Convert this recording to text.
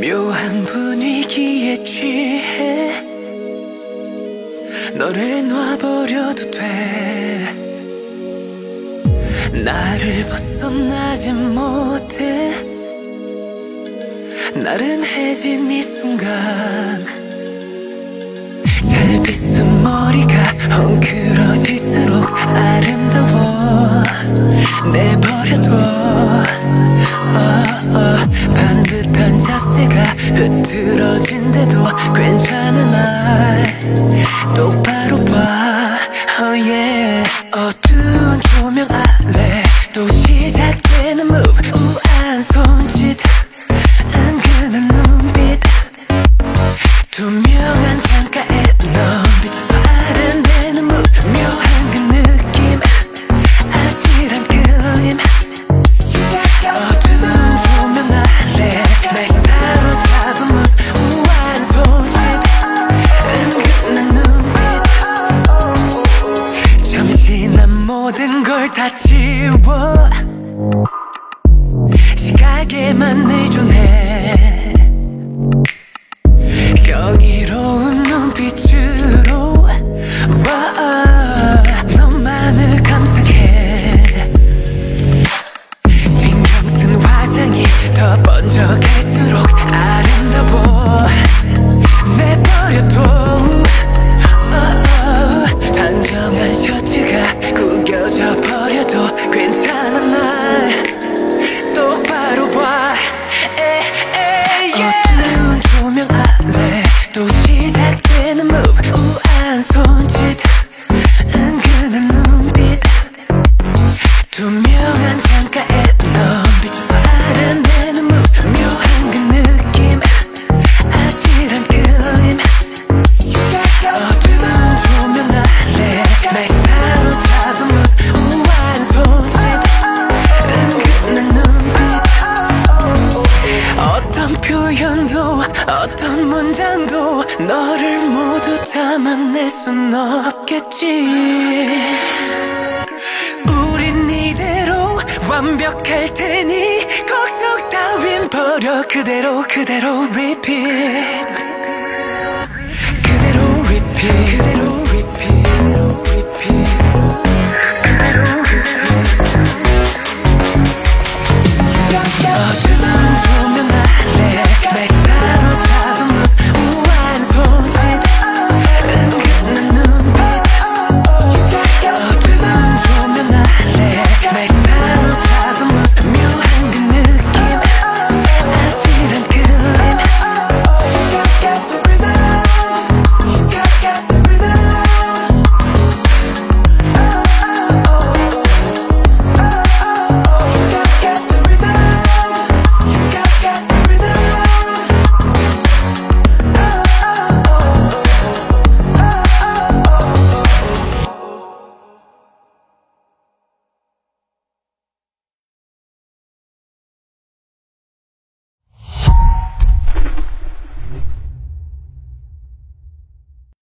묘한 분위기에 취해 너를 놔버려도 돼. 나를 벗어나지 못해. 나른해진 이 순간 잘 됐음 머리가 헝클어질수록 아름다워. 했는데도 괜찮은 날. 똑바로 나에게만 의존해 어떤 문장도 너를 모두 담아낼 순 없겠지. 우린 이대로 완벽할 테니 걱정 다윈 버려. 그대로 그대로 repeat.